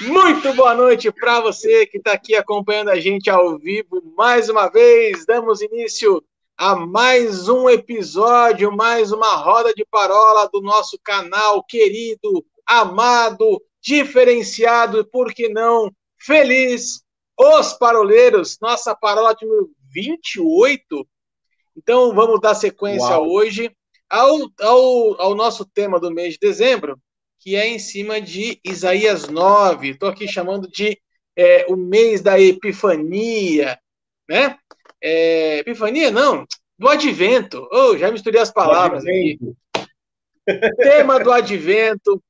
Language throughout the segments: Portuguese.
Muito boa noite para você que está aqui acompanhando a gente ao vivo mais uma vez. Damos início a mais um episódio, mais uma roda de parola do nosso canal querido, amado, diferenciado e, por que não, feliz. Os Paroleiros, nossa parola de 28. Então vamos dar sequência Uau. hoje ao, ao, ao nosso tema do mês de dezembro, que é em cima de Isaías 9. Estou aqui chamando de é, o mês da Epifania, né? É, epifania, não, do Advento. Oh, já misturei as palavras aqui. Tema do Advento.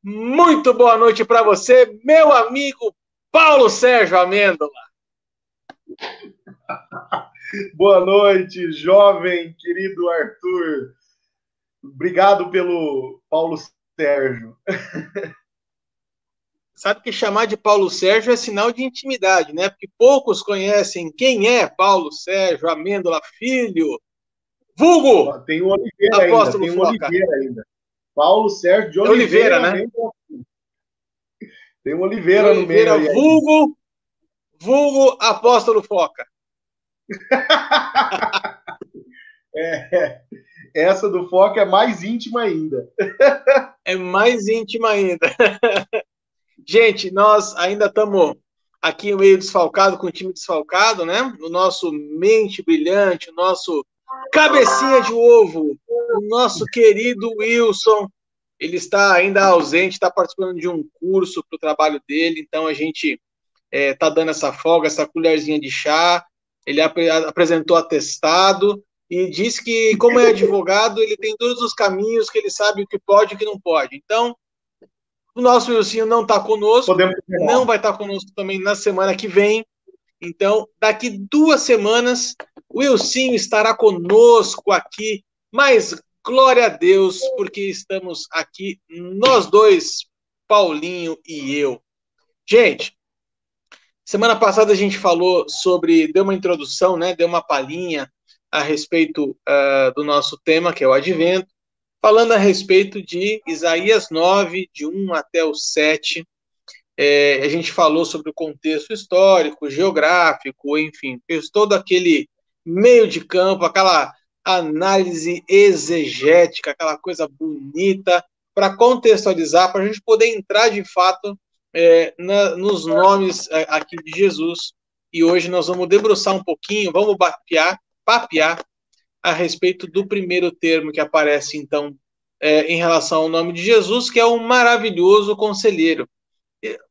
Muito boa noite para você, meu amigo Paulo Sérgio Amêndola. boa noite, jovem querido Arthur. Obrigado pelo Paulo Sérgio. Sabe que chamar de Paulo Sérgio é sinal de intimidade, né? Porque poucos conhecem quem é Paulo Sérgio Amêndola Filho. Vulgo! Tem o Oliveira ainda, tem o Oliveira ainda. Paulo Sérgio de Oliveira, Oliveira né? Tem o Oliveira, Oliveira no meio. Vulgo, vulgo Apóstolo Foca. é, essa do Foca é mais íntima ainda. é mais íntima ainda. Gente, nós ainda estamos aqui meio desfalcado, com o time desfalcado, né? O nosso mente brilhante, o nosso cabecinha de ovo, o nosso querido Wilson, ele está ainda ausente, está participando de um curso para o trabalho dele, então a gente está é, dando essa folga, essa colherzinha de chá. Ele ap apresentou atestado e disse que, como é advogado, ele tem todos os caminhos que ele sabe o que pode e o que não pode. Então, o nosso Wilson não está conosco, não vai estar tá conosco também na semana que vem. Então, daqui duas semanas, o Wilson estará conosco aqui. Mas glória a Deus, porque estamos aqui, nós dois, Paulinho e eu. Gente, semana passada a gente falou sobre, deu uma introdução, né? Deu uma palhinha a respeito uh, do nosso tema, que é o advento, falando a respeito de Isaías 9, de 1 até o 7. É, a gente falou sobre o contexto histórico, geográfico, enfim, fez todo aquele meio de campo, aquela análise exegética, aquela coisa bonita, para contextualizar, para a gente poder entrar de fato é, na, nos nomes é, aqui de Jesus. E hoje nós vamos debruçar um pouquinho, vamos papear, papear a respeito do primeiro termo que aparece, então, é, em relação ao nome de Jesus, que é o maravilhoso conselheiro.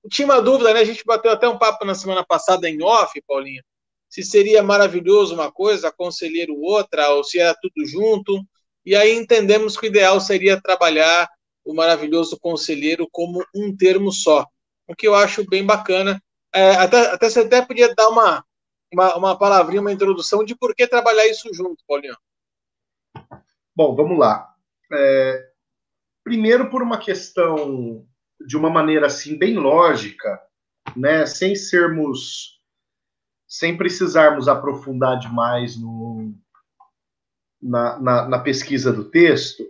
tinha uma dúvida, né? A gente bateu até um papo na semana passada em off, Paulinho, se seria maravilhoso uma coisa, conselheiro outra, ou se era tudo junto. E aí entendemos que o ideal seria trabalhar o maravilhoso conselheiro como um termo só, o que eu acho bem bacana. É, até, até você até podia dar uma, uma, uma palavrinha, uma introdução de por que trabalhar isso junto, Paulinho. Bom, vamos lá. É, primeiro, por uma questão de uma maneira assim bem lógica, né, sem sermos, sem precisarmos aprofundar demais no, na, na, na pesquisa do texto,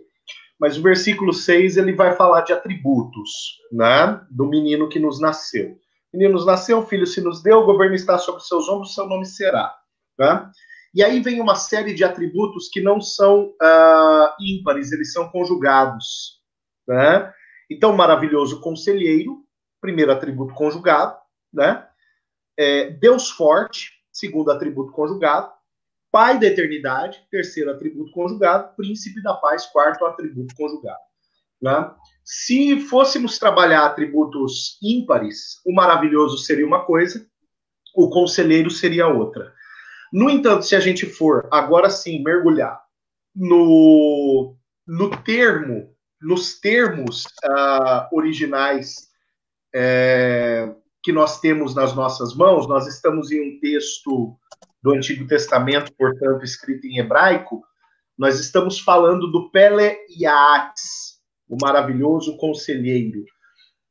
mas o versículo 6 ele vai falar de atributos, né, do menino que nos nasceu. O menino nos nasceu, filho se nos deu, o governo está sobre seus ombros, seu nome será. Né? E aí vem uma série de atributos que não são uh, ímpares, eles são conjugados. Né? Então, maravilhoso conselheiro, primeiro atributo conjugado. Né? É, Deus forte, segundo atributo conjugado. Pai da eternidade, terceiro atributo conjugado. Príncipe da paz, quarto atributo conjugado. Né? Se fôssemos trabalhar atributos ímpares, o maravilhoso seria uma coisa, o conselheiro seria outra. No entanto, se a gente for agora sim mergulhar no, no termo, nos termos uh, originais é, que nós temos nas nossas mãos, nós estamos em um texto do Antigo Testamento, portanto, escrito em hebraico, nós estamos falando do Pele Yaats, o maravilhoso conselheiro.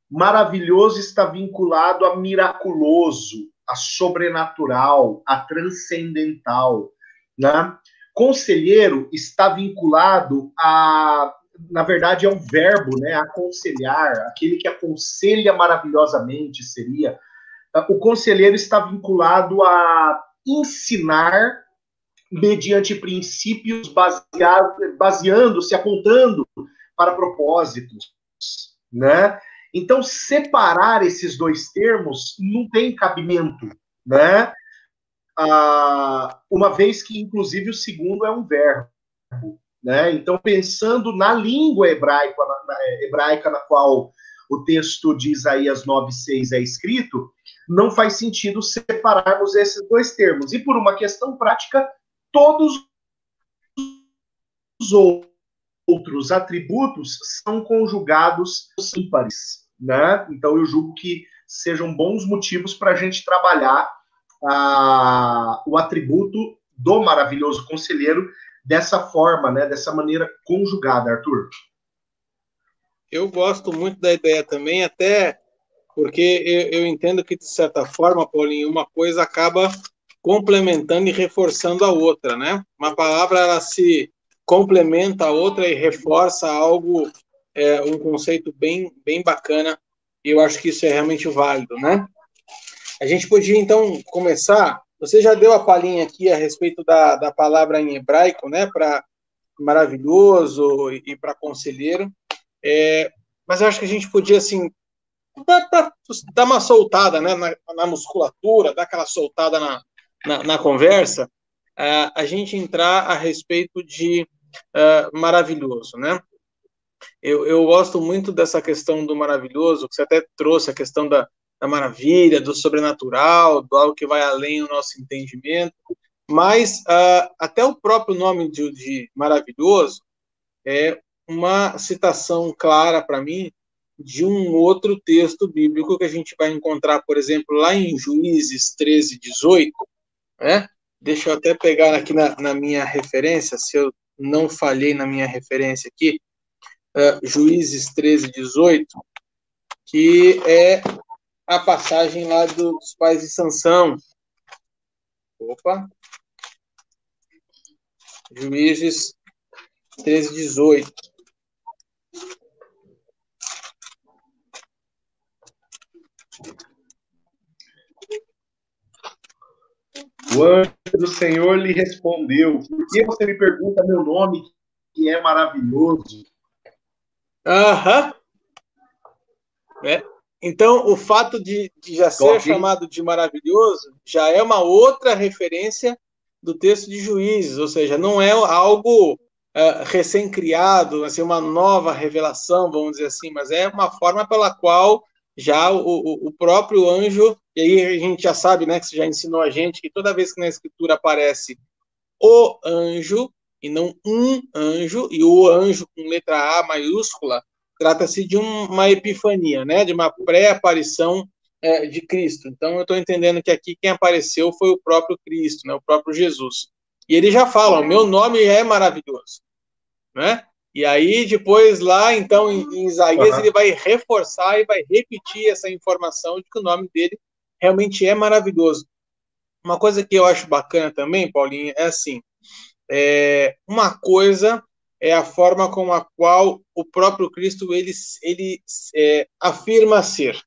Maravilhoso está vinculado a miraculoso, a sobrenatural, a transcendental. Né? Conselheiro está vinculado a, na verdade, é um verbo, né? Aconselhar, aquele que aconselha maravilhosamente seria. O conselheiro está vinculado a ensinar mediante princípios baseando-se, apontando para propósitos, né? Então, separar esses dois termos não tem cabimento, né? Ah, uma vez que, inclusive, o segundo é um verbo, né? Então, pensando na língua hebraica na, na, hebraica na qual o texto de Isaías 9,6 é escrito, não faz sentido separarmos esses dois termos. E por uma questão prática, todos os outros atributos são conjugados ímpares, né? Então eu julgo que sejam bons motivos para a gente trabalhar ah, o atributo do maravilhoso conselheiro dessa forma, né? Dessa maneira conjugada, Arthur. Eu gosto muito da ideia também, até porque eu, eu entendo que de certa forma, Paulinho, uma coisa acaba complementando e reforçando a outra, né? Uma palavra ela se complementa a outra e reforça algo, é, um conceito bem, bem bacana. E eu acho que isso é realmente válido, né? A gente podia então começar. Você já deu a palhinha aqui a respeito da, da palavra em hebraico, né? Para maravilhoso e, e para conselheiro. É, mas eu acho que a gente podia assim dar, uma soltada, né? Na, na musculatura, dar aquela soltada na, na, na conversa, uh, a gente entrar a respeito de uh, maravilhoso, né? Eu, eu gosto muito dessa questão do maravilhoso, que você até trouxe a questão da, da maravilha, do sobrenatural, do algo que vai além do nosso entendimento, mas uh, até o próprio nome de, de maravilhoso é uma citação clara para mim de um outro texto bíblico que a gente vai encontrar, por exemplo, lá em Juízes 13, 18, né? Deixa eu até pegar aqui na, na minha referência, se eu não falhei na minha referência aqui, uh, Juízes 13, 18, que é a passagem lá dos pais de Sansão. Opa! Juízes 13, 18. O anjo do Senhor lhe respondeu: Por que você me pergunta meu nome, que é maravilhoso? Aham. É. Então, o fato de, de já ser chamado de maravilhoso já é uma outra referência do texto de Juízes, ou seja, não é algo uh, recém-criado, assim, uma nova revelação, vamos dizer assim, mas é uma forma pela qual já o, o próprio anjo, e aí a gente já sabe, né, que você já ensinou a gente, que toda vez que na escritura aparece o anjo, e não um anjo, e o anjo com letra A maiúscula, trata-se de um, uma epifania, né, de uma pré-aparição é, de Cristo. Então eu estou entendendo que aqui quem apareceu foi o próprio Cristo, né, o próprio Jesus. E ele já fala, o meu nome é maravilhoso, né? E aí, depois, lá, então, em, em Isaías, uhum. ele vai reforçar e vai repetir essa informação de que o nome dele realmente é maravilhoso. Uma coisa que eu acho bacana também, Paulinho, é assim: é, uma coisa é a forma com a qual o próprio Cristo ele, ele é, afirma ser,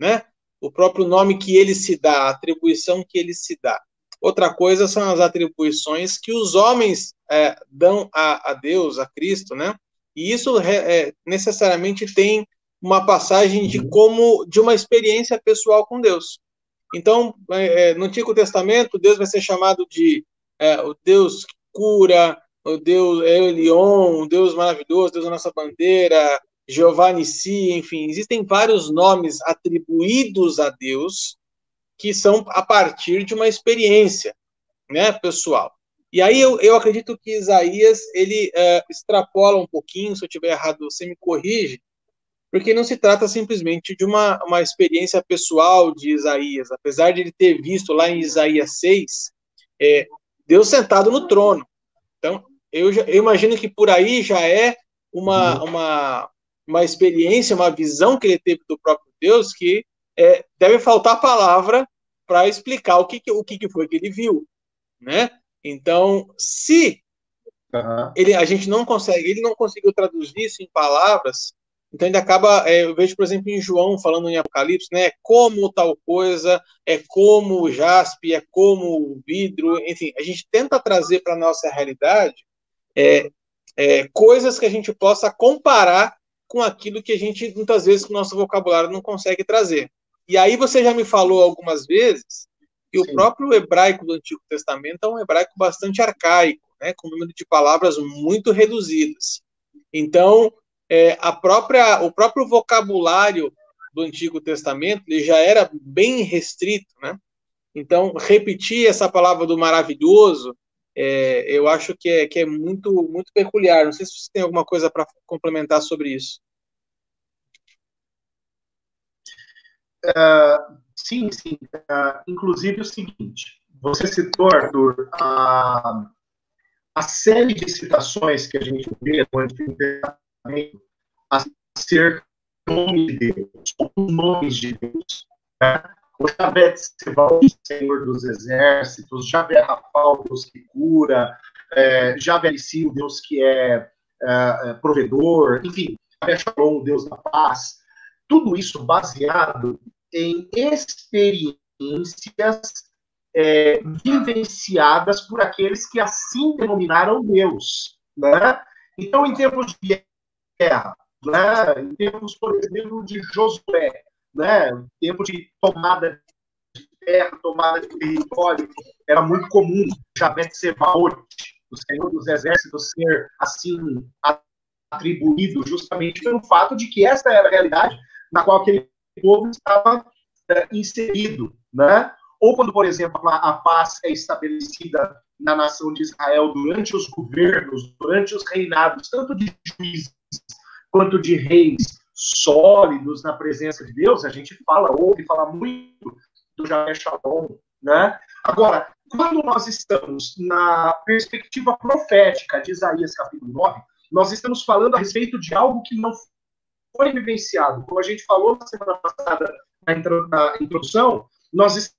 né? O próprio nome que ele se dá, a atribuição que ele se dá. Outra coisa são as atribuições que os homens é, dão a, a, Deus, a Cristo, né? E isso é, necessariamente tem uma passagem de como de uma experiência pessoal com Deus. Então, é, é no Antigo Testamento, Deus vai ser chamado de é, o Deus que cura, o Deus Elion, o Deus maravilhoso, Deus da nossa bandeira, Jeová Nissi, enfim, existem vários nomes atribuídos a Deus que são a partir de uma experiência né, pessoal. E aí eu, eu acredito que Isaías ele uh, extrapola um pouquinho, se eu estiver errado você me corrige, porque não se trata simplesmente de uma, uma experiência pessoal de Isaías, apesar de ele ter visto lá em Isaías 6, é, Deus sentado no trono. Então, eu, eu imagino que por aí já é uma, uhum. uma, uma experiência, uma visão que ele teve do próprio Deus que é, deve faltar palavra para explicar o que, o que foi que ele viu, né? Então, se Uhum. Ele, a gente não consegue, ele não conseguiu traduzir isso em palavras, então ele acaba, é, eu vejo, por exemplo, em João falando em Apocalipse, né, como tal coisa, é como o jaspe, é como o vidro, enfim, a gente tenta trazer para a nossa realidade é, é, coisas que a gente possa comparar com aquilo que a gente, muitas vezes, com o nosso vocabulário não consegue trazer. E aí você já me falou algumas vezes que Sim. o próprio hebraico do Antigo Testamento é um hebraico bastante arcaico, né, com um número de palavras muito reduzidas. Então, é, a própria, o próprio vocabulário do Antigo Testamento ele já era bem restrito, né? Então, repetir essa palavra do maravilhoso, é, eu acho que é, que é muito, muito peculiar. Não sei se você tem alguma coisa para complementar sobre isso. Uh, sim, sim. Uh, inclusive o seguinte: você citou, Arthur, a, a série de citações que a gente vê no Antigo Testamento acerca do nome de Deus, os nomes de Deus. Né? O Javé Tsebaot, Senhor dos Exércitos, Javé Rafal, Deus que cura, é, Javé Sim, Deus que é, é, é provedor, enfim, Javé Shalom, Deus da paz. Tudo isso baseado em experiências é, vivenciadas por aqueles que assim denominaram Deus. Né? Então, em termos de guerra, né? em termos, por exemplo, de Josué, né? em tempo de tomada de terra, tomada de território, era muito comum Jabet Sebaot, o Senhor dos Exércitos, ser assim atribuído justamente pelo fato de que essa era a realidade na qual aquele povo estava é, inserido, né? Ou quando, por exemplo, a, a paz é estabelecida na nação de Israel durante os governos, durante os reinados, tanto de juízes quanto de reis sólidos na presença de Deus, a gente fala, ouve falar muito do Javé Shalom, né? Agora, quando nós estamos na perspectiva profética de Isaías capítulo 9, nós estamos falando a respeito de algo que não foi vivenciado. Como a gente falou na semana passada na introdução, nós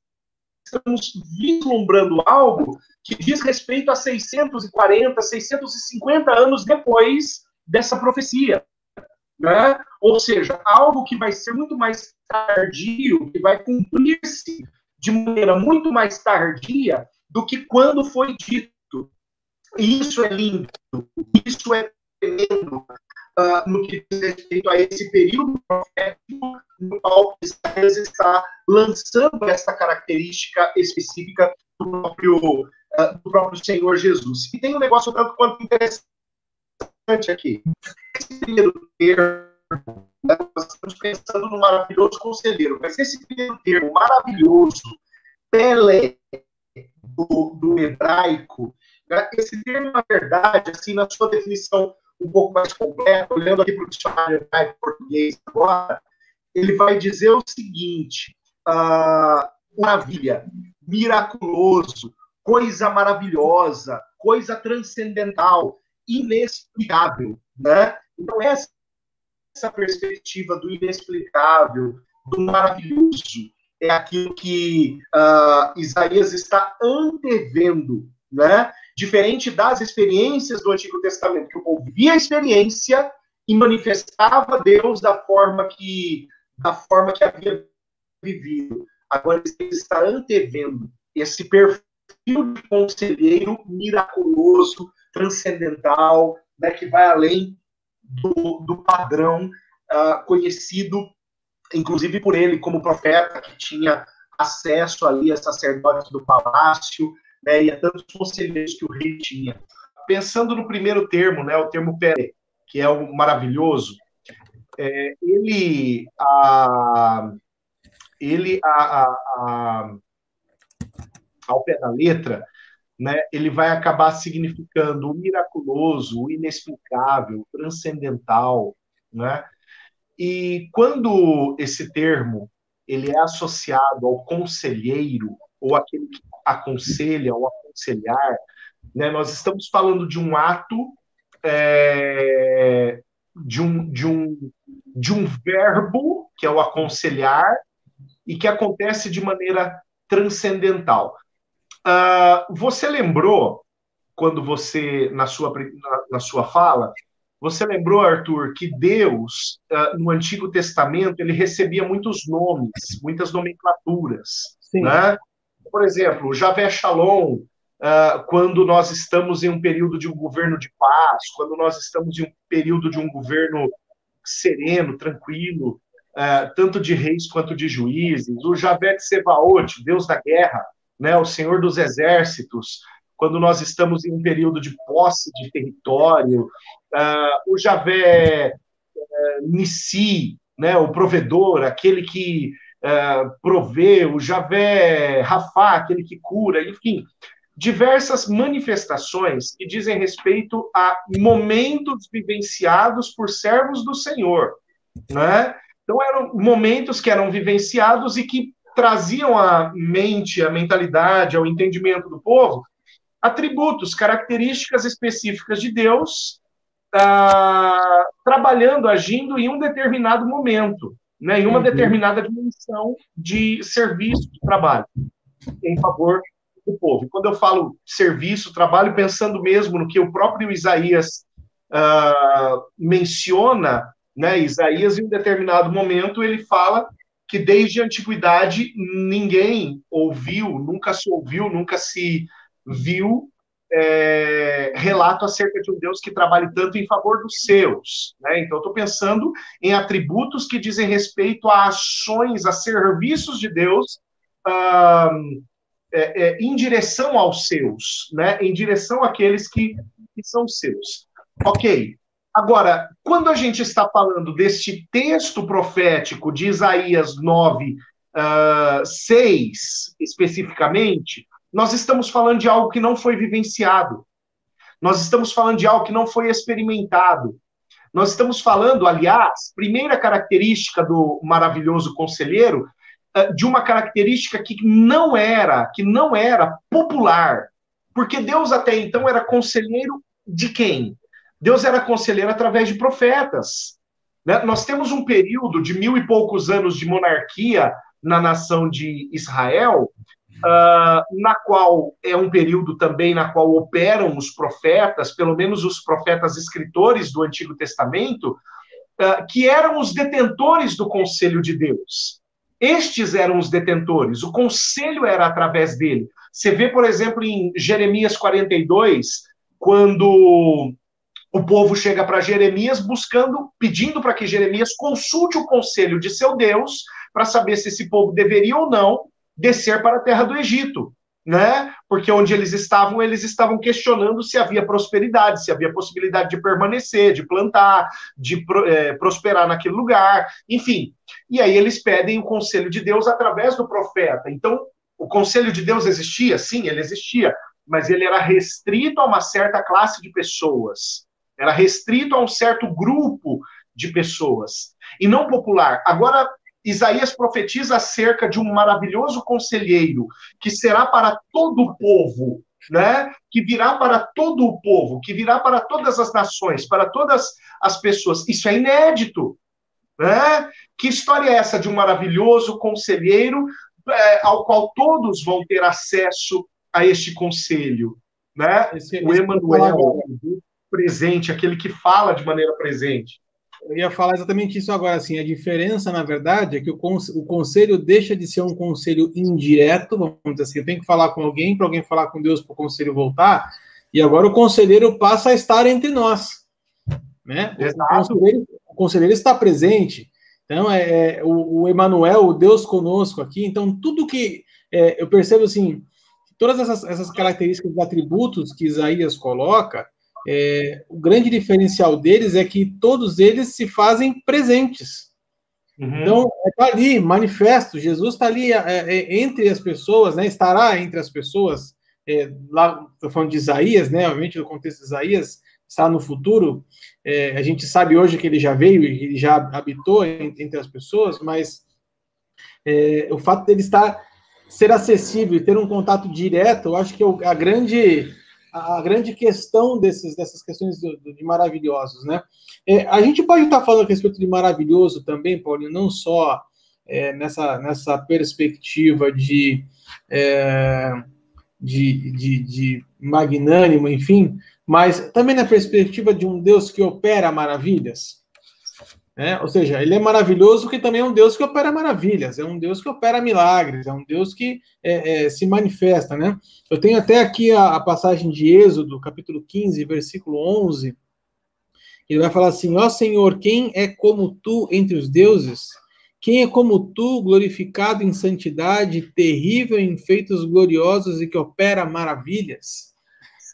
estamos vislumbrando algo que diz respeito a 640, 650 anos depois dessa profecia. Né? Ou seja, algo que vai ser muito mais tardio, que vai cumprir-se de maneira muito mais tardia do que quando foi dito. Isso é lindo, isso é tremendo uh, no que diz respeito a esse período profético no qual Isaías está lançando essa característica específica do próprio, uh, do próprio Senhor Jesus. E tem um negócio tanto quanto interessante aqui. Esse primeiro termo, né, nós estamos pensando no maravilhoso conselheiro, mas esse primeiro termo, maravilhoso, Pelé, do, do hebraico, né, esse termo, na verdade, assim, na sua definição um pouco mais completa, olhando aqui para o dicionário português agora, ele vai dizer o seguinte: uh, maravilha, miraculoso, coisa maravilhosa, coisa transcendental, inexplicável, né? Então essa, essa perspectiva do inexplicável, do maravilhoso, é aquilo que uh, Isaías está antevendo, né? Diferente das experiências do Antigo Testamento, que o povo via a experiência e manifestava Deus da forma que da forma que havia vivido. Agora ele está antevendo esse perfil de conselheiro miraculoso, transcendental, né, que vai além do, do padrão uh, conhecido, inclusive por ele como profeta, que tinha acesso ali a sacerdotes do palácio, né, e a tantos conselheiros que o rei tinha. Pensando no primeiro termo, né, o termo pere, que é o maravilhoso, é, ele, a, ele a, a, ao pé da letra, né, ele vai acabar significando o miraculoso, o inexplicável, o transcendental, né? E quando esse termo ele é associado ao conselheiro ou aquele que aconselha ou aconselhar, né, nós estamos falando de um ato é, de, um, de, um, de um verbo, que é o aconselhar, e que acontece de maneira transcendental. Uh, você lembrou quando você, na sua, na, na sua fala, você lembrou, Arthur, que Deus, uh, no Antigo Testamento, ele recebia muitos nomes, muitas nomenclaturas. Né? Por exemplo, Javé Shalom, uh, quando nós estamos em um período de um governo de paz, quando nós estamos em um período de um governo sereno, tranquilo, uh, tanto de reis quanto de juízes. O Javé Sebaot, Deus da guerra, né, o Senhor dos exércitos, quando nós estamos em um período de posse de território, uh, o Javé uh, Nissi, né, o provedor, aquele que uh, provê, o Javé Rafá, aquele que cura, enfim, diversas manifestações que dizem respeito a momentos vivenciados por servos do Senhor, né? Então eram momentos que eram vivenciados e que traziam à mente, à mentalidade, ao entendimento do povo atributos, características específicas de Deus, ah, trabalhando, agindo em um determinado momento, né, em uma uhum. determinada dimensão de serviço, de trabalho, em favor do povo. E quando eu falo serviço, trabalho, pensando mesmo no que o próprio Isaías ah, menciona, né, Isaías, em um determinado momento, ele fala que desde a antiguidade ninguém ouviu, nunca se ouviu, nunca se viu é, relato acerca de um Deus que trabalhe tanto em favor dos seus. Né? Então, estou pensando em atributos que dizem respeito a ações, a serviços de Deus é, é, em direção aos seus, né? em direção àqueles que, que são seus. Ok. Agora, quando a gente está falando deste texto profético de Isaías 9, uh, 6, especificamente, nós estamos falando de algo que não foi vivenciado. Nós estamos falando de algo que não foi experimentado. Nós estamos falando, aliás, primeira característica do maravilhoso conselheiro, eh, de uma característica que não era, que não era popular. Porque Deus até então era conselheiro de quem? Deus era conselheiro através de profetas. Né? Nós temos um período de mil e poucos anos de monarquia na nação de Israel, uh, na qual é um período também na qual operam os profetas, pelo menos os profetas escritores do Antigo Testamento, uh, que eram os detentores do conselho de Deus. Estes eram os detentores, o conselho era através dele. Você vê, por exemplo, em Jeremias 42, quando o povo chega para Jeremias buscando, pedindo para que Jeremias consulte o conselho de seu Deus para saber se esse povo deveria ou não descer para a terra do Egito, né? Porque onde eles estavam, eles estavam questionando se havia prosperidade, se havia possibilidade de permanecer, de plantar, de é, prosperar naquele lugar, enfim. E aí eles pedem o conselho de Deus através do profeta. Então, o conselho de Deus existia? Sim, ele existia, mas ele era restrito a uma certa classe de pessoas. Era restrito a um certo grupo de pessoas e não popular. Agora, Isaías profetiza acerca de um maravilhoso conselheiro que será para todo o povo, né? Que virá para todo o povo, que virá para todas as nações, para todas as pessoas. Isso é inédito, né? Que história é essa de um maravilhoso conselheiro é, ao qual todos vão ter acesso a este conselho, né? Esse, o Emmanuel, presente, aquele que fala de maneira presente. Eu ia falar exatamente isso agora, assim, a diferença, na verdade, é que o, o conselho deixa de ser um conselho indireto, vamos dizer assim, eu tenho que falar com alguém, para alguém falar com Deus, para o conselho voltar, e agora o conselheiro passa a estar entre nós, né? O conselheiro, o conselheiro, está presente, então, é, é o, o Emanuel, o Deus conosco aqui, então, tudo que, é, eu percebo, assim, todas essas, essas características, atributos que Isaías coloca, é, o grande diferencial deles é que todos eles se fazem presentes. Uhum. Então, está ali, manifesto, Jesus está ali é, é, entre as pessoas, né, estará entre as pessoas, é, lá, estou falando de Isaías, né, obviamente no contexto de Isaías, está no futuro, é, a gente sabe hoje que ele já veio e ele já habitou entre as pessoas, mas é, o fato dele estar, ser acessível e ter um contato direto, eu acho que é a grande a, grande questão desses, dessas questões de, maravilhosos, né? É, a gente pode estar falando a respeito de maravilhoso também, Paulinho, não só é, nessa, nessa perspectiva de, é, de, de, de magnânimo, enfim, mas também na perspectiva de um Deus que opera maravilhas. Né? Ou seja, ele é maravilhoso porque também é um Deus que opera maravilhas, é um Deus que opera milagres, é um Deus que é, é, se manifesta. Né? Eu tenho até aqui a, a, passagem de Êxodo, capítulo 15, versículo 11. Ele vai falar assim: Ó Senhor, quem é como tu entre os deuses? Quem é como tu, glorificado em santidade, terrível em feitos gloriosos e que opera maravilhas?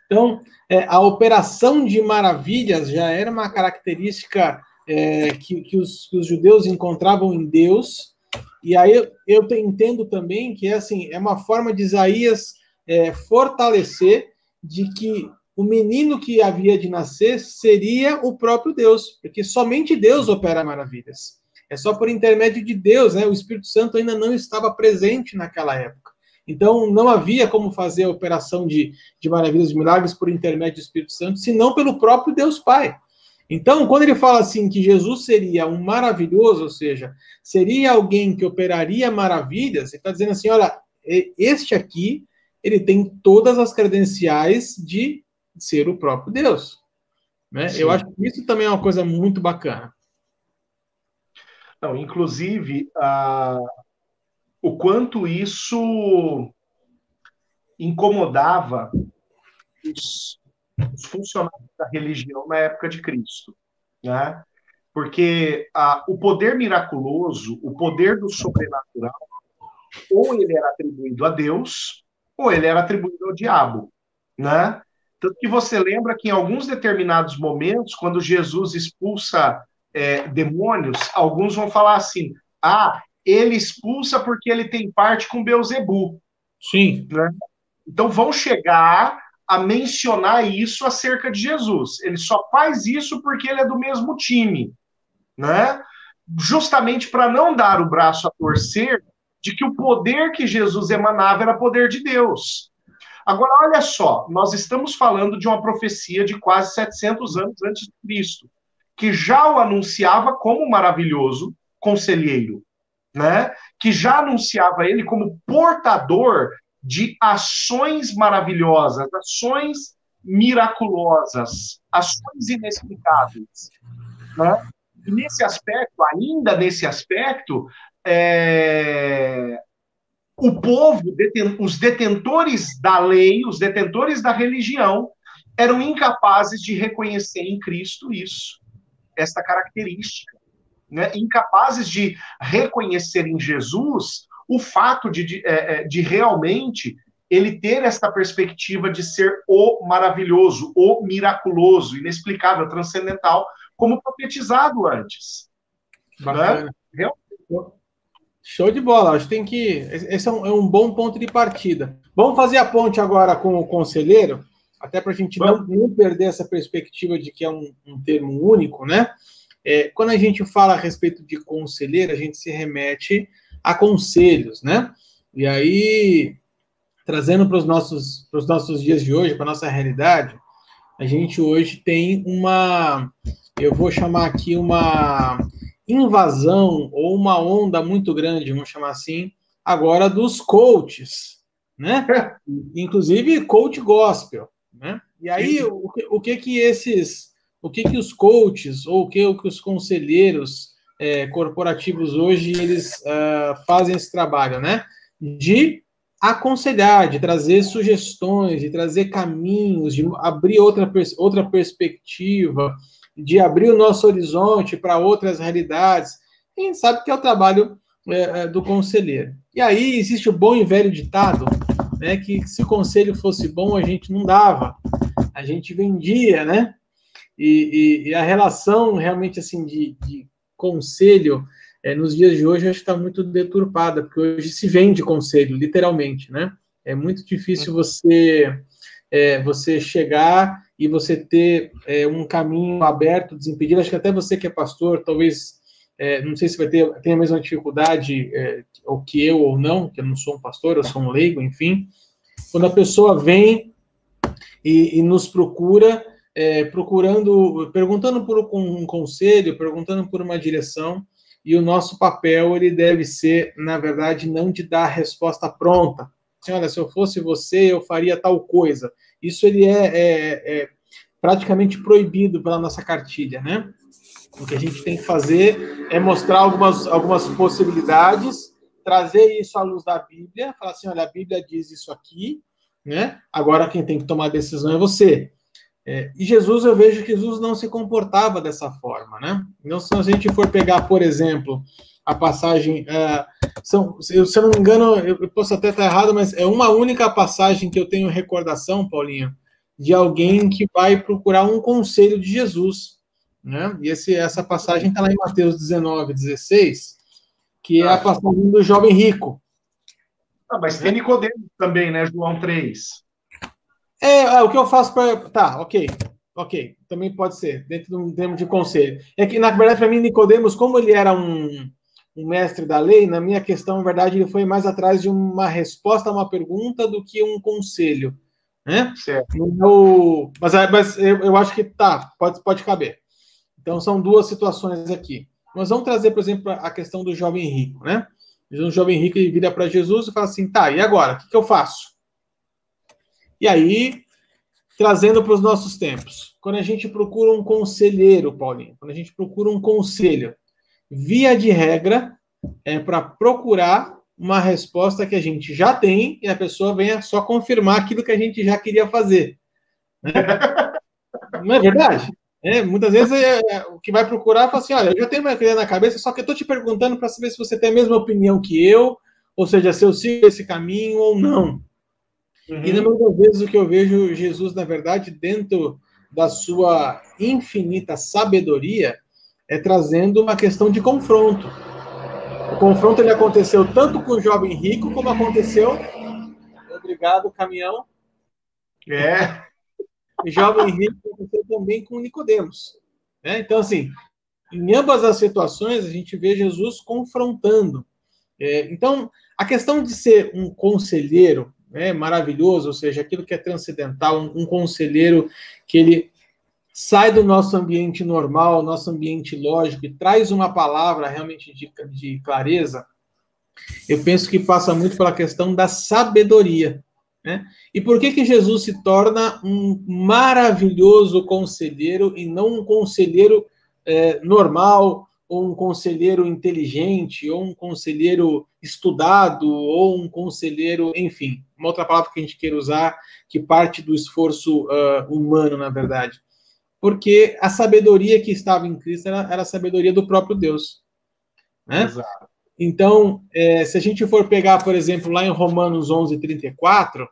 Então, é, a operação de maravilhas já era uma característica é, que, que, os, que, os, judeus encontravam em Deus. E aí eu, eu entendo também que é assim, é uma forma de Isaías é, fortalecer de que o menino que havia de nascer seria o próprio Deus, porque somente Deus opera maravilhas. É só por intermédio de Deus, né? O Espírito Santo ainda não estava presente naquela época. Então, não havia como fazer a operação de, de maravilhas e milagres por intermédio do Espírito Santo, senão pelo próprio Deus Pai. Então, quando ele fala assim que Jesus seria um maravilhoso, ou seja, seria alguém que operaria maravilhas, ele está dizendo assim: olha, este aqui, ele tem todas as credenciais de ser o próprio Deus. Né? Eu acho que isso também é uma coisa muito bacana. Não, inclusive, o quanto isso incomodava os, os, funcionários da religião na época de Cristo, né? Porque o poder miraculoso, o poder do sobrenatural, ou ele era atribuído a Deus, ou ele era atribuído ao diabo, né? Tanto que você lembra que em alguns determinados momentos, quando Jesus expulsa é, demônios, alguns vão falar assim: ah, ele expulsa porque ele tem parte com Beuzebu. Sim. Né? Então vão chegar a mencionar isso acerca de Jesus. Ele só faz isso porque ele é do mesmo time, né? Justamente para não dar o braço a torcer de que o poder que Jesus emanava era poder de Deus. Agora, olha só, nós estamos falando de uma profecia de quase 700 anos antes de Cristo que já o anunciava como maravilhoso conselheiro, né? Que já anunciava ele como portador de ações maravilhosas, ações miraculosas, ações inexplicáveis, né? E nesse aspecto, ainda nesse aspecto, é... o povo, os detentores da lei, os detentores da religião, eram incapazes de reconhecer em Cristo isso esta característica, né? incapazes de reconhecer em Jesus o fato de, de, é, é, de realmente ele ter esta perspectiva de ser o maravilhoso, o miraculoso, inexplicável, transcendental, como profetizado antes. Né? Show de bola, acho que tem que. Esse é um, é um, bom ponto de partida. Vamos fazer a ponte agora com o conselheiro até para a gente não, não, perder essa perspectiva de que é um, um termo único, né? É, quando a gente fala a respeito de conselheiro, a gente se remete a conselhos, né? E aí, trazendo para os nossos, os nossos dias de hoje, para a nossa realidade, a gente hoje tem uma, eu vou chamar aqui uma invasão ou uma onda muito grande, vamos chamar assim, agora dos coaches, né? Inclusive coach gospel. Né? E aí, o que, o que que esses, o que que os coaches ou o que, o que os conselheiros é, corporativos hoje eles uh, fazem esse trabalho, né? De aconselhar, de trazer sugestões, de trazer caminhos, de abrir outra, outra perspectiva, de abrir o nosso horizonte para outras realidades. Gente sabe que é o trabalho é, do conselheiro. E aí existe o bom e velho ditado né, que se o conselho fosse bom, a gente não dava, a gente vendia, né? E, e, e a relação realmente assim de, de conselho é, nos dias de hoje acho que está muito deturpada, porque hoje se vende conselho, literalmente, né? É muito difícil você é, você chegar e você ter é, um caminho aberto, desimpedido. Acho que até você que é pastor, talvez é, não sei se vai ter tem a mesma dificuldade é, ou que eu ou não, que eu não sou um pastor, eu sou um leigo, enfim. Quando a pessoa vem e, e nos procura, é, procurando, perguntando por um conselho, perguntando por uma direção, e o nosso papel ele deve ser, na verdade, não de dar a resposta pronta. assim, olha, se eu fosse você, eu faria tal coisa. Isso ele é, é, é praticamente proibido pela nossa cartilha, né? O que a gente tem que fazer é mostrar algumas, algumas possibilidades, trazer isso à luz da Bíblia, falar assim, olha, a Bíblia diz isso aqui, né? Agora quem tem que tomar a decisão é você. É, e Jesus, eu vejo que Jesus não se comportava dessa forma, né? Então, se a gente for pegar, por exemplo, a passagem, uh, são, se eu não me engano, eu posso até estar errado, mas é uma única passagem que eu tenho recordação, Paulinho, de alguém que vai procurar um conselho de Jesus. Né? E esse, essa passagem está lá em Mateus 19, 16, que é a ah. passagem do jovem rico. Ah, mas tem Nicodemos também, né? João 3. É, é o que eu faço para. Tá, ok. Ok, também pode ser, dentro de um termo de conselho. É que, na verdade, para mim, Nicodemos, como ele era um, um mestre da lei, na minha questão, na verdade, ele foi mais atrás de uma resposta a uma pergunta do que um conselho. Né? Certo. No, mas mas eu, eu, acho que tá, pode, pode caber. Então são duas situações aqui. Nós vamos trazer, por exemplo, a questão do jovem rico, né? O jovem rico ele vira para Jesus e fala assim: tá, e agora? O que, que eu faço? E aí, trazendo para os nossos tempos, quando a gente procura um conselheiro, Paulinho, quando a gente procura um conselho, via de regra, é para procurar uma resposta que a gente já tem e a pessoa venha só confirmar aquilo que a gente já queria fazer. Né? Não é verdade? É, muitas vezes é, é, o que vai procurar fala assim: olha, eu já tenho uma ideia na cabeça, só que eu estou te perguntando para saber se você tem a mesma opinião que eu, ou seja, se eu sigo esse caminho ou não. Uhum. E na maioria das vezes o que eu vejo Jesus, na verdade, dentro da sua infinita sabedoria, é trazendo uma questão de confronto. O confronto ele aconteceu tanto com o jovem rico, como aconteceu. Obrigado, caminhão. É. O jovem rico aconteceu também com Nicodemos. Né? Então, assim, em ambas as situações, a gente vê Jesus confrontando. É, então, a questão de ser um conselheiro né, maravilhoso, ou seja, aquilo que é transcendental, um, um conselheiro que ele sai do nosso ambiente normal, nosso ambiente lógico e traz uma palavra realmente de, de clareza, eu penso que passa muito pela questão da sabedoria. Né? E por que, que Jesus se torna um maravilhoso conselheiro e não um conselheiro é, normal, ou um conselheiro inteligente, ou um conselheiro estudado, ou um conselheiro, enfim, uma outra palavra que a gente queira usar, que parte do esforço uh, humano, na verdade porque a sabedoria que estava em Cristo era, era a sabedoria do próprio Deus. Né? Exato. Então, é, se a gente for pegar, por exemplo, lá em Romanos 11, 34,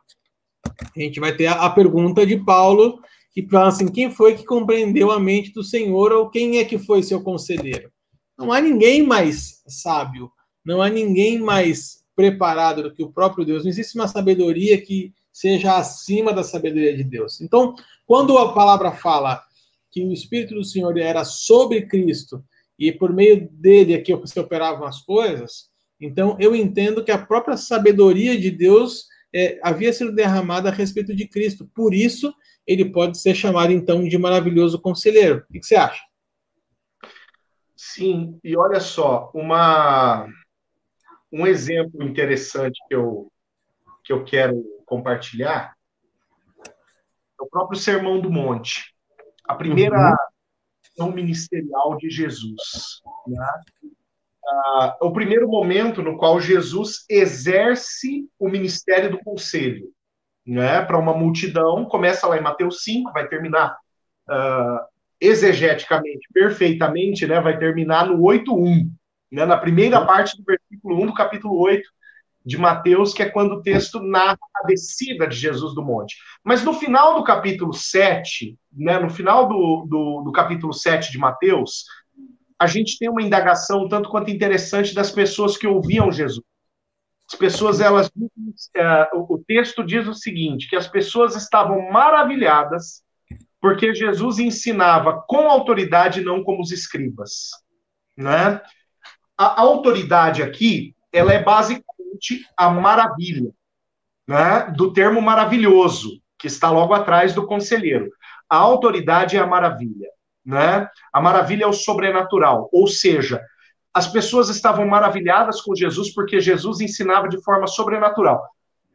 a gente vai ter a, a pergunta de Paulo, que fala assim: quem foi que compreendeu a mente do Senhor, ou quem é que foi seu conselheiro? Não há ninguém mais sábio, não há ninguém mais preparado do que o próprio Deus. Não existe uma sabedoria que seja acima da sabedoria de Deus. Então, quando a palavra fala que o Espírito do Senhor era sobre Cristo e por meio dele aqui se operavam as coisas, então eu entendo que a própria sabedoria de Deus é, havia sido derramada a respeito de Cristo. Por isso, ele pode ser chamado então de maravilhoso conselheiro. O que você acha? Sim, e olha só, uma, um exemplo interessante que eu, que eu quero compartilhar é o próprio Sermão do Monte a primeira uhum. ministerial de Jesus. Né? Uh, o primeiro momento no qual Jesus exerce o ministério do conselho né, para uma multidão, começa lá em Mateus 5, vai terminar uh, exegeticamente, perfeitamente, né, vai terminar no 8.1, né, na primeira parte do versículo 1 do capítulo 8, de Mateus, que é quando o texto narra a descida de Jesus do monte. Mas no final do capítulo 7, né, no final do, do, do capítulo 7 de Mateus, a gente tem uma indagação tanto quanto interessante das pessoas que ouviam Jesus. As pessoas, elas. É, o texto diz o seguinte: que as pessoas estavam maravilhadas porque Jesus ensinava com autoridade, não como os escribas. Né? A autoridade aqui, ela é básica a maravilha, né, do termo maravilhoso, que está logo atrás do conselheiro. A autoridade é a maravilha, né? A maravilha é o sobrenatural, ou seja, as pessoas estavam maravilhadas com Jesus porque Jesus ensinava de forma sobrenatural.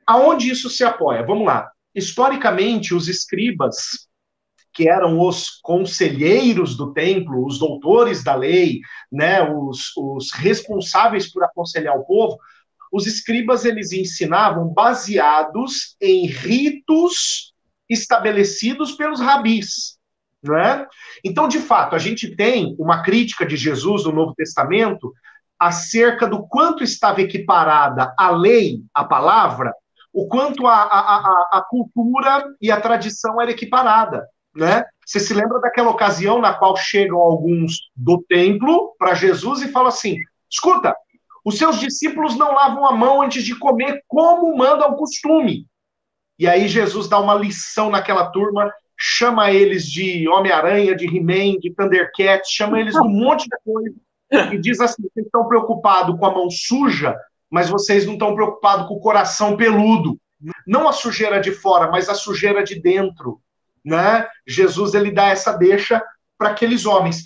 aonde isso se apoia? Vamos lá. Historicamente, os escribas, que eram os conselheiros do templo, os doutores da lei, né, os, os responsáveis por aconselhar o povo, os escribas eles ensinavam baseados em ritos estabelecidos pelos rabis. Não é? Então, de fato, a gente tem uma crítica de Jesus no Novo Testamento acerca do quanto estava equiparada a lei, a palavra, o quanto a, a, a, a cultura e a tradição era equiparada. Né? Você se lembra daquela ocasião na qual chegam alguns do templo para Jesus e falam assim: escuta, os seus discípulos não lavam a mão antes de comer, como manda o costume. E aí Jesus dá uma lição naquela turma, chama eles de Homem-Aranha, de He-Man, de Thundercats, chama eles de um monte de coisa e diz assim: vocês estão preocupados com a mão suja, mas vocês não estão preocupados com o coração peludo. Não a sujeira de fora, mas a sujeira de dentro. Né? Jesus ele dá essa deixa para aqueles homens.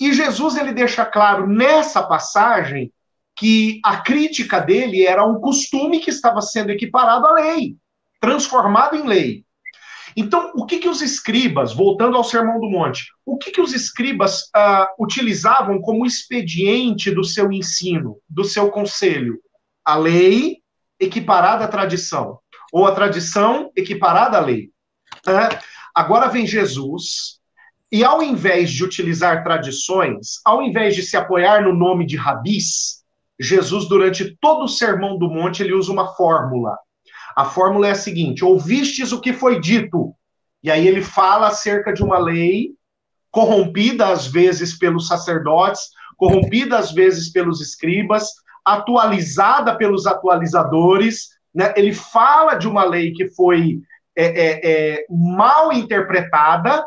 E Jesus ele deixa claro nessa passagem que a crítica dele era um costume que estava sendo equiparado à lei, transformado em lei. Então, o que, que os escribas, voltando ao Sermão do Monte, o que, que os escribas uh, utilizavam como expediente do seu ensino, do seu conselho? A lei equiparada à tradição, ou a tradição equiparada à lei. Uh, agora vem Jesus, e ao invés de utilizar tradições, ao invés de se apoiar no nome de rabis, Jesus, durante todo o sermão do monte, ele usa uma fórmula. A fórmula é a seguinte: ouvistes o que foi dito. E aí ele fala acerca de uma lei corrompida às vezes pelos sacerdotes, corrompida às vezes pelos escribas, atualizada pelos atualizadores. Né? Ele fala de uma lei que foi é, é, é, mal interpretada,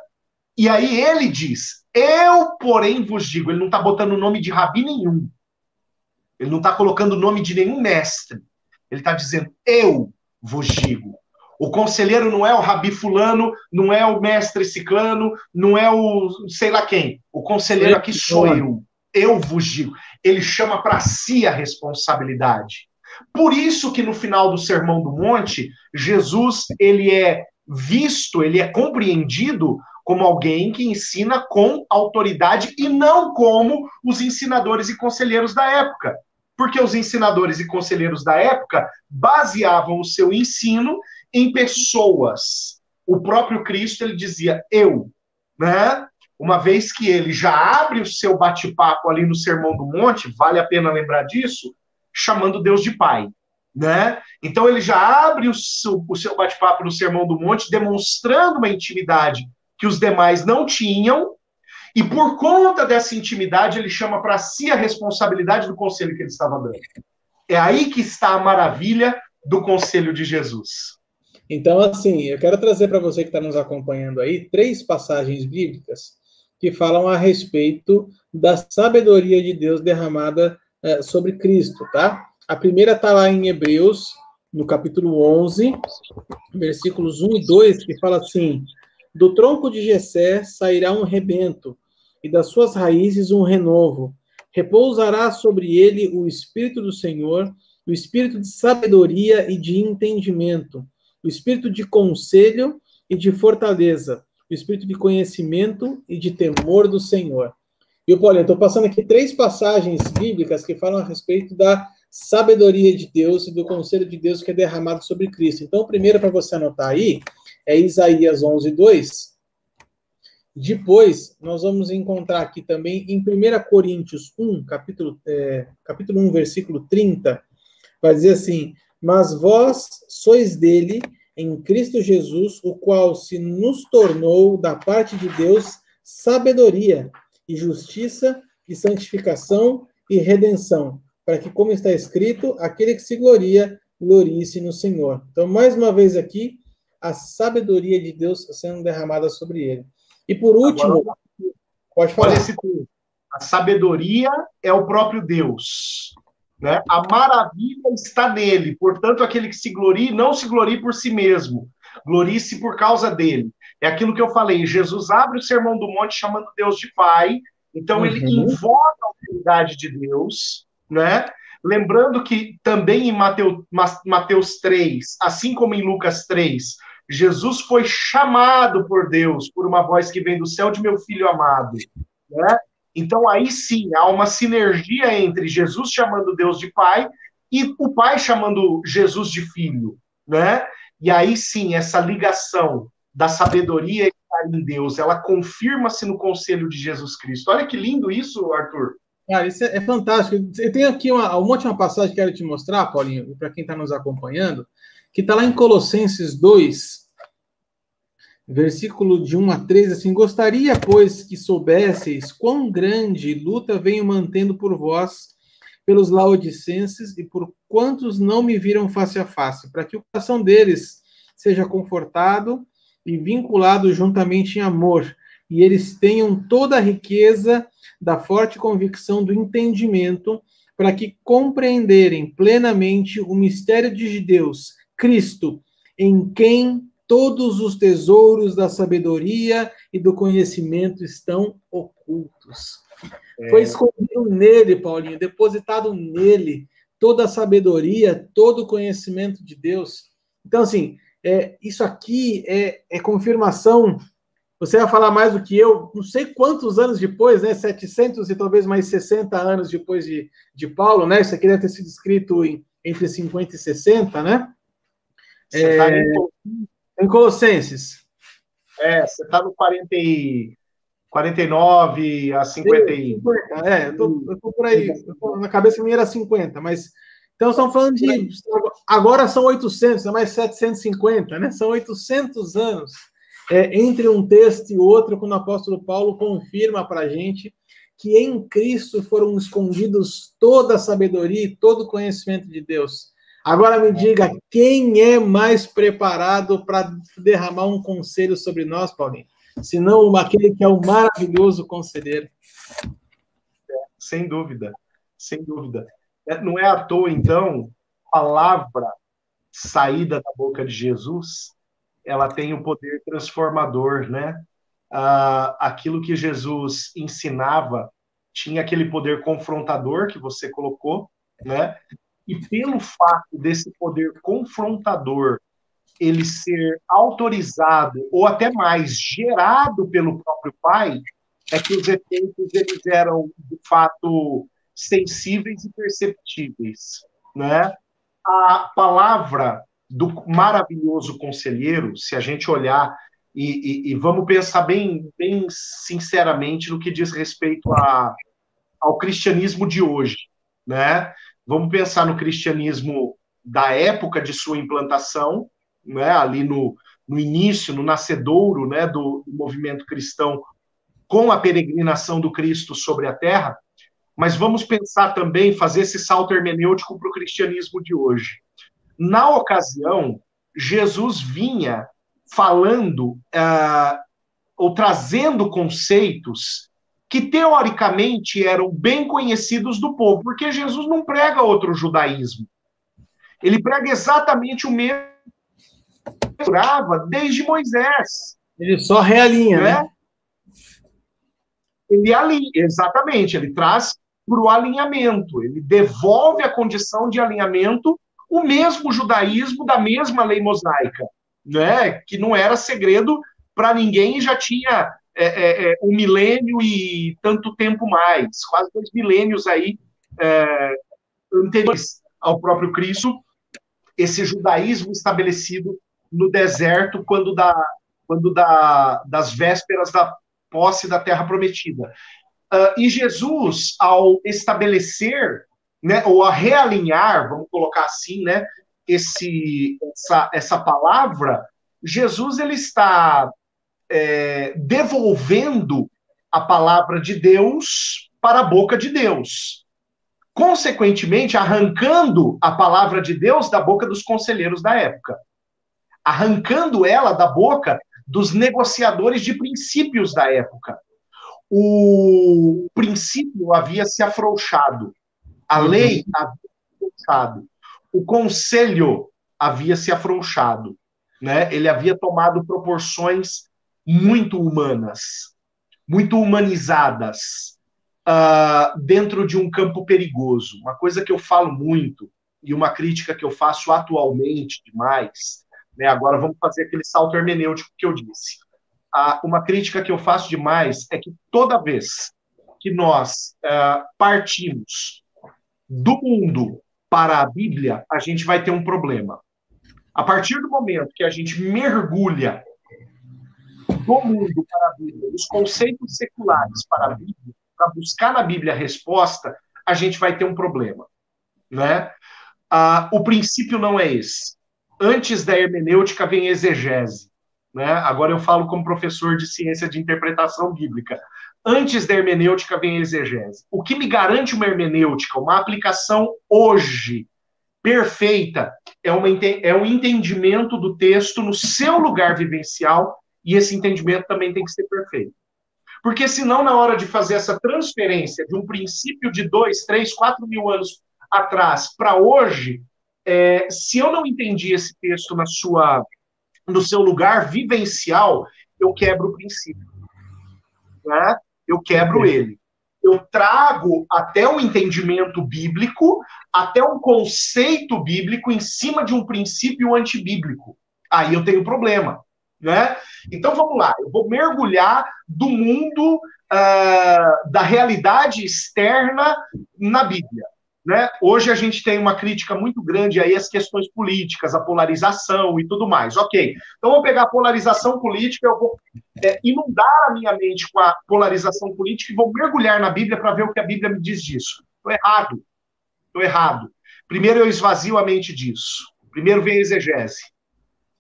e aí ele diz: Eu, porém, vos digo. Ele não está botando o nome de rabi nenhum. Ele não está colocando o nome de nenhum mestre. Ele está dizendo, eu vos digo. O conselheiro não é o rabi fulano, não é o mestre ciclano, não é o sei lá quem. O conselheiro aqui sou eu. Eu vos digo. Ele chama para si a responsabilidade. Por isso que no final do Sermão do Monte, Jesus ele é visto, ele é compreendido como alguém que ensina com autoridade e não como os ensinadores e conselheiros da época porque os ensinadores e conselheiros da época baseavam o seu ensino em pessoas. O próprio Cristo ele dizia eu, né? Uma vez que ele já abre o seu bate-papo ali no Sermão do Monte, vale a pena lembrar disso, chamando Deus de Pai, né? Então ele já abre o seu, o seu bate-papo no Sermão do Monte, demonstrando uma intimidade que os demais não tinham, e por conta dessa intimidade, ele chama para si a responsabilidade do conselho que ele estava dando. É aí que está a maravilha do conselho de Jesus. Então, assim, eu quero trazer para você que está nos acompanhando aí três passagens bíblicas que falam a respeito da sabedoria de Deus derramada é, sobre Cristo, tá? A primeira está lá em Hebreus, no capítulo 11, versículos 1 e 2, que fala assim: Do tronco de Jessé sairá um rebento, e das suas raízes um renovo. Repousará sobre ele o Espírito do Senhor, o Espírito de sabedoria e de entendimento, o Espírito de conselho e de fortaleza, o Espírito de conhecimento e de temor do Senhor. E o Paulinho, estou passando aqui três passagens bíblicas que falam a respeito da sabedoria de Deus e do conselho de Deus que é derramado sobre Cristo. Então, o primeiro para você anotar aí é Isaías 11, 2, depois, nós vamos encontrar aqui também em 1 Coríntios 1, capítulo, é, capítulo 1, versículo 30, vai dizer assim: Mas vós sois dele em Cristo Jesus, o qual se nos tornou da parte de Deus sabedoria e justiça e santificação e redenção, para que, como está escrito, aquele que se gloria, glorie-se no Senhor. Então, mais uma vez aqui, a sabedoria de Deus sendo derramada sobre ele. E por último, Agora, pode falar. Esse a sabedoria é o próprio Deus. Né? A maravilha está nele. Portanto, aquele que se glorie, não se glorie por si mesmo. Glorie-se por causa dele. É aquilo que eu falei. Jesus abre o sermão do monte chamando Deus de Pai. Então, uhum. ele invoca a autoridade de Deus, né? Lembrando que também em Mateus, Mateus 3, assim como em Lucas 3, Jesus foi chamado por Deus por uma voz que vem do céu de meu filho amado. Né? Então aí sim há uma sinergia entre Jesus chamando Deus de pai e o pai chamando Jesus de filho, né? E aí sim essa ligação da sabedoria em Deus, ela confirma-se no conselho de Jesus Cristo. Olha que lindo isso, Arthur. Cara, isso é, é fantástico. Eu tenho aqui uma, uma última passagem que quero te mostrar, Paulinho, para quem está nos acompanhando, que está lá em Colossenses 2, versículo de 1 a 3, assim, gostaria, pois, que soubesseis quão grande luta venho mantendo por vós, pelos laodicenses e por quantos não me viram face a face, para que o coração deles seja confortado e vinculado juntamente em amor, e eles tenham toda a riqueza da forte convicção do entendimento, para que compreenderem plenamente o mistério de Deus, Cristo, em quem todos os tesouros da sabedoria e do conhecimento estão ocultos. É. Foi escondido nele, Paulinho, depositado nele toda a sabedoria, todo o conhecimento de Deus. Então, assim, é, isso aqui é, é confirmação. Você vai falar mais do que eu, não sei quantos anos depois, né? 700 e talvez mais 60 anos depois de, de Paulo, né? Isso aqui deve ter sido escrito em, entre 50 e 60, né? Você tá é, tá em... em Colossenses. É, você está no 40 e... 49 a 50 e... 50, é, eu tô, eu tô por aí. Na cabeça minha era 50, mas então, estamos falando de. Agora são 800, é mais 750, né? São 800 anos é, entre um texto e outro, quando o apóstolo Paulo confirma para a gente que em Cristo foram escondidos toda a sabedoria e todo o conhecimento de Deus. Agora me diga, quem é mais preparado para derramar um conselho sobre nós, Paulinho? Senão aquele que é o maravilhoso conselheiro. Sem dúvida, sem dúvida. É, não é à toa, então, a palavra saída da boca de Jesus, ela tem o poder transformador, né? Ah, aquilo que Jesus ensinava tinha aquele poder confrontador que você colocou, né? E pelo fato desse poder confrontador ele ser autorizado ou até mais gerado pelo próprio pai, é que os efeitos eles eram de fato sensíveis e perceptíveis, né? A palavra do maravilhoso conselheiro, se a gente olhar e, e, e vamos pensar bem, bem sinceramente no que diz respeito a, ao cristianismo de hoje, né? Vamos pensar no cristianismo da época de sua implantação, né? Ali no, no início, no nascedouro, né? Do, do movimento cristão com a peregrinação do Cristo sobre a Terra mas vamos pensar também, fazer esse salto hermenêutico para o cristianismo de hoje. Na ocasião, Jesus vinha falando uh, ou trazendo conceitos que teoricamente eram bem conhecidos do povo, porque Jesus não prega outro judaísmo. Ele prega exatamente o mesmo que desde Moisés. Ele só realinha, né? né? Ele alinha, exatamente, ele traz para o alinhamento, ele devolve a condição de alinhamento o mesmo judaísmo da mesma lei mosaica, né? que não era segredo para ninguém já tinha é, é, é, um milênio e tanto tempo mais, quase dois milênios aí é, anteriores ao próprio Cristo, esse judaísmo estabelecido no deserto quando, da, quando da, das vésperas da posse da terra prometida. Uh, e Jesus, ao estabelecer, né, ou a realinhar, vamos colocar assim, né, esse, essa, essa palavra, Jesus ele está é, devolvendo a palavra de Deus para a boca de Deus. Consequentemente, arrancando a palavra de Deus da boca dos conselheiros da época. Arrancando ela da boca dos negociadores de princípios da época o princípio havia se afrouxado, a uhum. lei havia se afrouxado, o conselho havia se afrouxado, né? Ele havia tomado proporções muito humanas, muito humanizadas. uh, dentro de um campo perigoso. Uma coisa que eu falo muito e uma crítica que eu faço atualmente demais, né, agora vamos fazer aquele salto hermenêutico que eu disse. Uma crítica que eu faço demais é que toda vez que nós uh, partimos do mundo para a Bíblia, a gente vai ter um problema. A partir do momento que a gente mergulha do mundo para a Bíblia, os conceitos seculares para a Bíblia, para buscar na Bíblia a resposta, a gente vai ter um problema. Né? Ah, o princípio não é esse. Antes da hermenêutica vem exegese. Né? Agora eu falo como professor de ciência de interpretação bíblica. Antes da hermenêutica vem exegese. O que me garante uma hermenêutica, uma aplicação hoje perfeita, é, uma, é um entendimento do texto no seu lugar vivencial e esse entendimento também tem que ser perfeito. Porque senão, na hora de fazer essa transferência de um princípio de dois, três, quatro mil anos atrás para hoje, é, se eu não entendi esse texto na sua, no seu lugar vivencial, eu quebro o princípio. Né? Eu quebro ele. Eu trago até um entendimento bíblico, até um conceito bíblico em cima de um princípio antibíblico. Aí eu tenho problema. Né? Então vamos lá, eu vou mergulhar do mundo uh, da realidade externa na Bíblia. Né? Hoje a gente tem uma crítica muito grande aí às questões políticas, a polarização e tudo mais. Ok, então vou pegar a polarização política, eu vou é, inundar a minha mente com a polarização política e vou mergulhar na Bíblia para ver o que a Bíblia me diz disso. Estou errado. Estou errado. Primeiro eu esvazio a mente disso. Primeiro vem a exegese.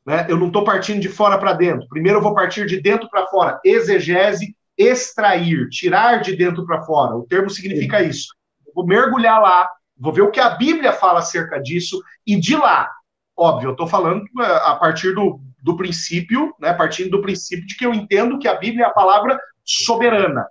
Né? Eu não estou partindo de fora para dentro. Primeiro eu vou partir de dentro para fora. Exegese, extrair, tirar de dentro para fora. O termo significa isso. Vou mergulhar lá, vou ver o que a Bíblia fala acerca disso, e de lá, óbvio, eu estou falando é, a partir do, do princípio, né, partindo do princípio de que eu entendo que a Bíblia é a palavra soberana,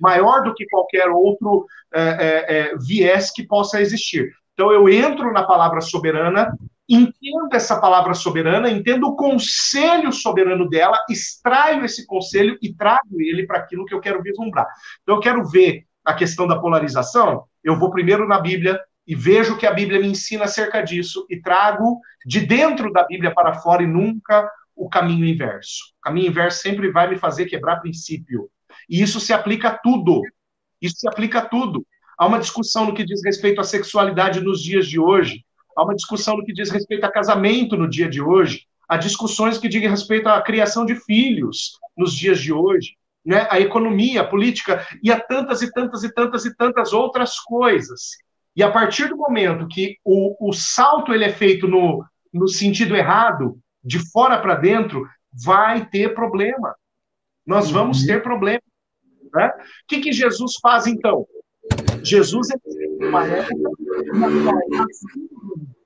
maior do que qualquer outro é, é, é, viés que possa existir. Então eu entro na palavra soberana, entendo essa palavra soberana, entendo o conselho soberano dela, extraio esse conselho e trago ele para aquilo que eu quero vislumbrar. Então, eu quero ver a questão da polarização, eu vou primeiro na Bíblia e vejo o que a Bíblia me ensina acerca disso e trago de dentro da Bíblia para fora e nunca o caminho inverso. O caminho inverso sempre vai me fazer quebrar princípio. E isso se aplica a tudo. Isso se aplica a tudo. Há uma discussão no que diz respeito à sexualidade nos dias de hoje. Há uma discussão no que diz respeito a casamento no dia de hoje. Há discussões que dizem respeito à criação de filhos nos dias de hoje. Né? A economia, a política, e há tantas e tantas e tantas e tantas outras coisas. E a partir do momento que o, o salto ele é feito no, no sentido errado, de fora para dentro, vai ter problema. Nós vamos uhum. ter problema. Né? O que, que Jesus faz então? Jesus é uma época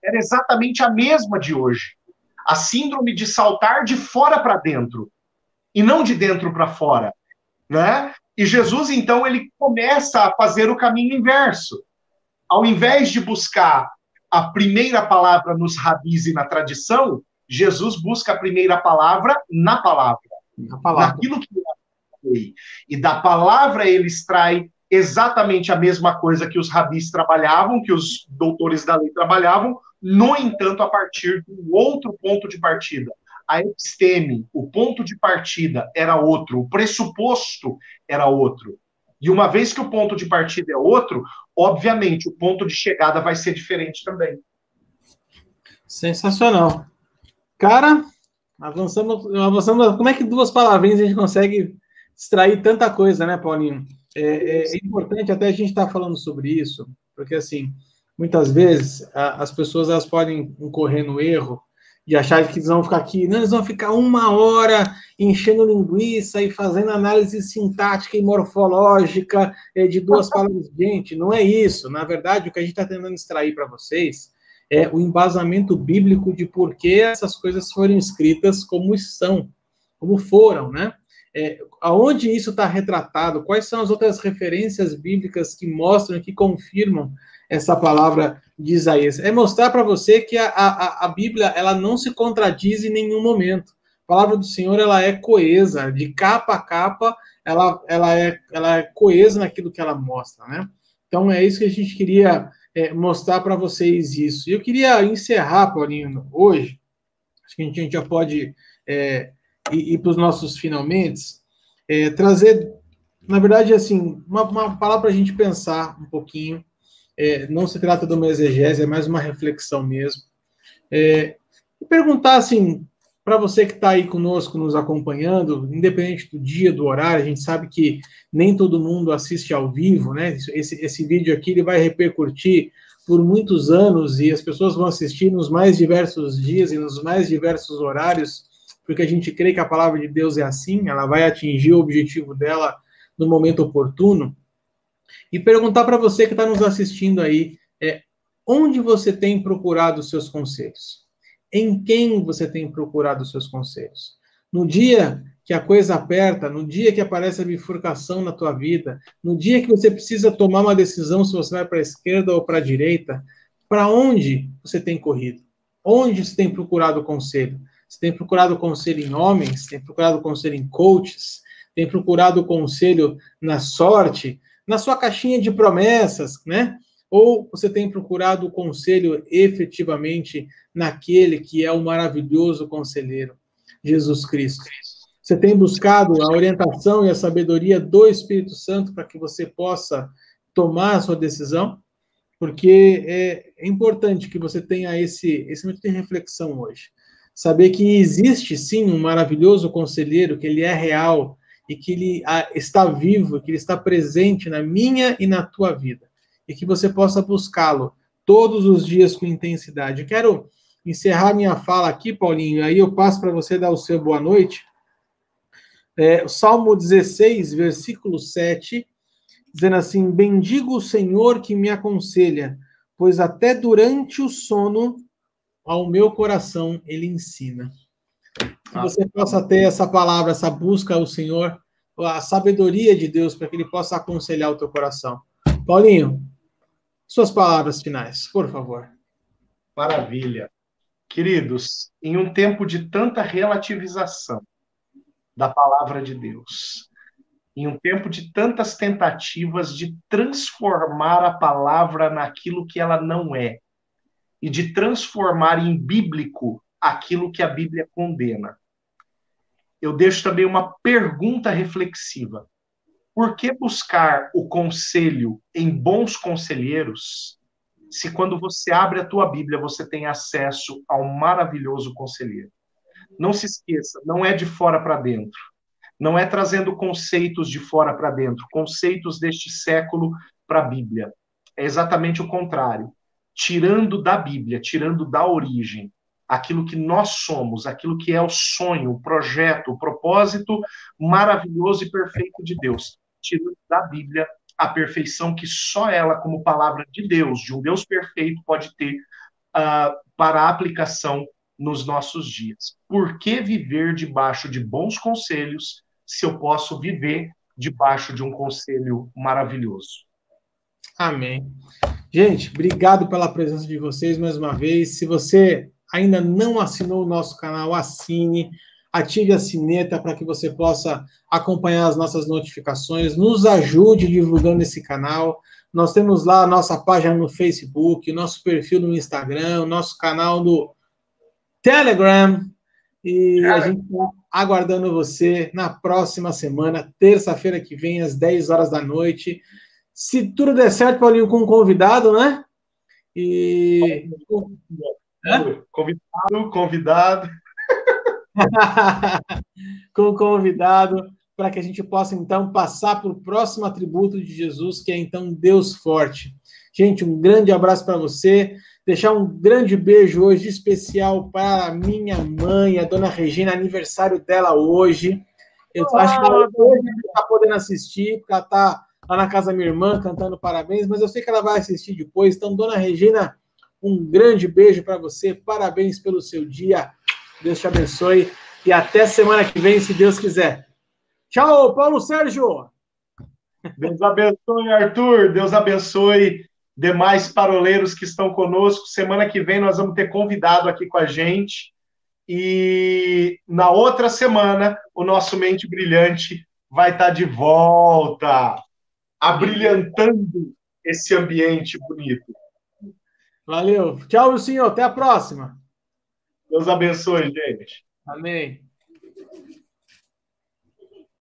era exatamente a mesma de hoje. A síndrome de saltar de fora para dentro e não de dentro para fora, né? E Jesus então ele começa a fazer o caminho inverso. Ao invés de buscar a primeira palavra nos rabis e na tradição, Jesus busca a primeira palavra na palavra, na palavra. naquilo que ele e da palavra ele extrai exatamente a mesma coisa que os rabis trabalhavam, que os doutores da lei trabalhavam, no entanto, a partir de um outro ponto de partida. A episteme, o ponto de partida era outro, o pressuposto era outro. E uma vez que o ponto de partida é outro, obviamente o ponto de chegada vai ser diferente também. Sensacional. Cara, avançamos, avançamos. Como é que duas palavrinhas a gente consegue extrair tanta coisa, né, Paulinho? É, é, é importante até a gente estar tá falando sobre isso, porque assim, muitas vezes a, as pessoas elas podem incorrer no erro de achar que eles vão ficar aqui, não, eles vão ficar uma hora enchendo linguiça e fazendo análise sintática e morfológica é, de duas palavras. Gente, não é isso. Na verdade, o que a gente está tentando extrair para vocês é o embasamento bíblico de por que essas coisas foram escritas como estão, como foram, né? é, aonde isso está retratado, quais são as outras referências bíblicas que mostram, que confirmam essa palavra de Isaías. É mostrar para você que a, a, a Bíblia ela não se contradiz em nenhum momento. A palavra do Senhor ela é coesa, de capa a capa, ela, ela, é, ela é coesa naquilo que ela mostra, né? Então é isso que a gente queria é, mostrar para vocês isso. Eu queria encerrar, Paulinho, hoje, acho que a gente já pode é, ir, ir para os nossos finalmente, é, trazer, na verdade, assim, uma, uma palavra para a gente pensar um pouquinho. É, não se trata de uma exegese, é mais uma reflexão mesmo. É, e perguntar assim, para você que está aí conosco, nos acompanhando, independente do dia, do horário, a gente sabe que nem todo mundo assiste ao vivo, né? Esse, esse vídeo aqui ele vai repercutir por muitos anos e as pessoas vão assistir nos mais diversos dias e nos mais diversos horários, porque a gente crê que a palavra de Deus é assim, ela vai atingir o objetivo dela no momento oportuno. E perguntar para você que está nos assistindo aí, é, onde você tem procurado os seus conselhos? em quem você tem procurado os seus conselhos. No dia que a coisa aperta, no dia que aparece a bifurcação na tua vida, no dia que você precisa tomar uma decisão se você vai para a esquerda ou para a direita, para onde você tem corrido? Onde você tem procurado conselho? Você tem procurado conselho em homens? Tem procurado conselho em coaches? Tem procurado conselho na sorte? Na sua caixinha de promessas, né? Ou você tem procurado o conselho efetivamente naquele que é o maravilhoso conselheiro, Jesus Cristo? Você tem buscado a orientação e a sabedoria do Espírito Santo para que você possa tomar a sua decisão? Porque é, importante que você tenha esse, esse momento de reflexão hoje. Saber que existe sim um maravilhoso conselheiro, que ele é real e que ele ah, está vivo, que ele está presente na minha e na tua vida e que você possa buscá-lo todos os dias com intensidade. Quero encerrar minha fala aqui, Paulinho, aí eu passo para você dar o seu boa noite. É, Salmo 16, versículo 7, dizendo assim: Bendigo o Senhor que me aconselha, pois até durante o sono ao meu coração ele ensina. Que você possa ter essa palavra, essa busca ao Senhor, a sabedoria de Deus, para que ele possa aconselhar o teu coração. Paulinho, suas palavras finais, por favor. Maravilha. Queridos, em um tempo de tanta relativização da palavra de Deus, em um tempo de tantas tentativas de transformar a palavra naquilo que ela não é, e de transformar em bíblico aquilo que a Bíblia condena. Eu deixo também uma pergunta reflexiva. Por que buscar o conselho em bons conselheiros, se quando você abre a tua Bíblia você tem acesso ao maravilhoso conselheiro? Não se esqueça, não é de fora para dentro. Não é trazendo conceitos de fora para dentro, conceitos deste século para a Bíblia. É exatamente o contrário. Tirando da Bíblia, tirando da origem, aquilo que nós somos, aquilo que é o sonho, o projeto, o propósito maravilhoso e perfeito de Deus tirando da Bíblia a perfeição que só ela, como palavra de Deus, de um Deus perfeito, pode ter uh, para a aplicação nos nossos dias. Por que viver debaixo de bons conselhos se eu posso viver debaixo de um conselho maravilhoso? Amém. Gente, obrigado pela presença de vocês mais uma vez. Se você ainda não assinou o nosso canal, assine ative a sineta para que você possa acompanhar as nossas notificações, nos ajude divulgando esse canal. Nós temos lá a nossa página no Facebook, nosso perfil no Instagram, o nosso canal no Telegram. E a gente está aguardando você na próxima semana, terça-feira que vem, às 10 horas da noite. Se tudo der certo, Paulinho, com um convidado, né? E. Convidado, convidado. com o convidado, para que a gente possa então passar para o próximo atributo de Jesus, que é então Deus forte. Gente, um grande abraço para você. Deixar um grande beijo hoje especial para minha mãe, a dona Regina, aniversário dela hoje. Eu oh, acho que ela hoje está podendo assistir, porque ela está lá na casa da minha irmã cantando parabéns, mas eu sei que ela vai assistir depois. Então, dona Regina, um grande beijo para você, parabéns pelo seu dia. Deus te abençoe e até semana que vem, se Deus quiser. Tchau, Paulo Sérgio. Deus abençoe, Arthur. Deus abençoe demais paroleiros que estão conosco. Semana que vem nós vamos ter convidado aqui com a gente. E na outra semana, o nosso Mente Brilhante vai estar de volta, abrilhantando esse ambiente bonito. Valeu. Tchau, senhor. Até a próxima. Deus abençoe, gente. Amém.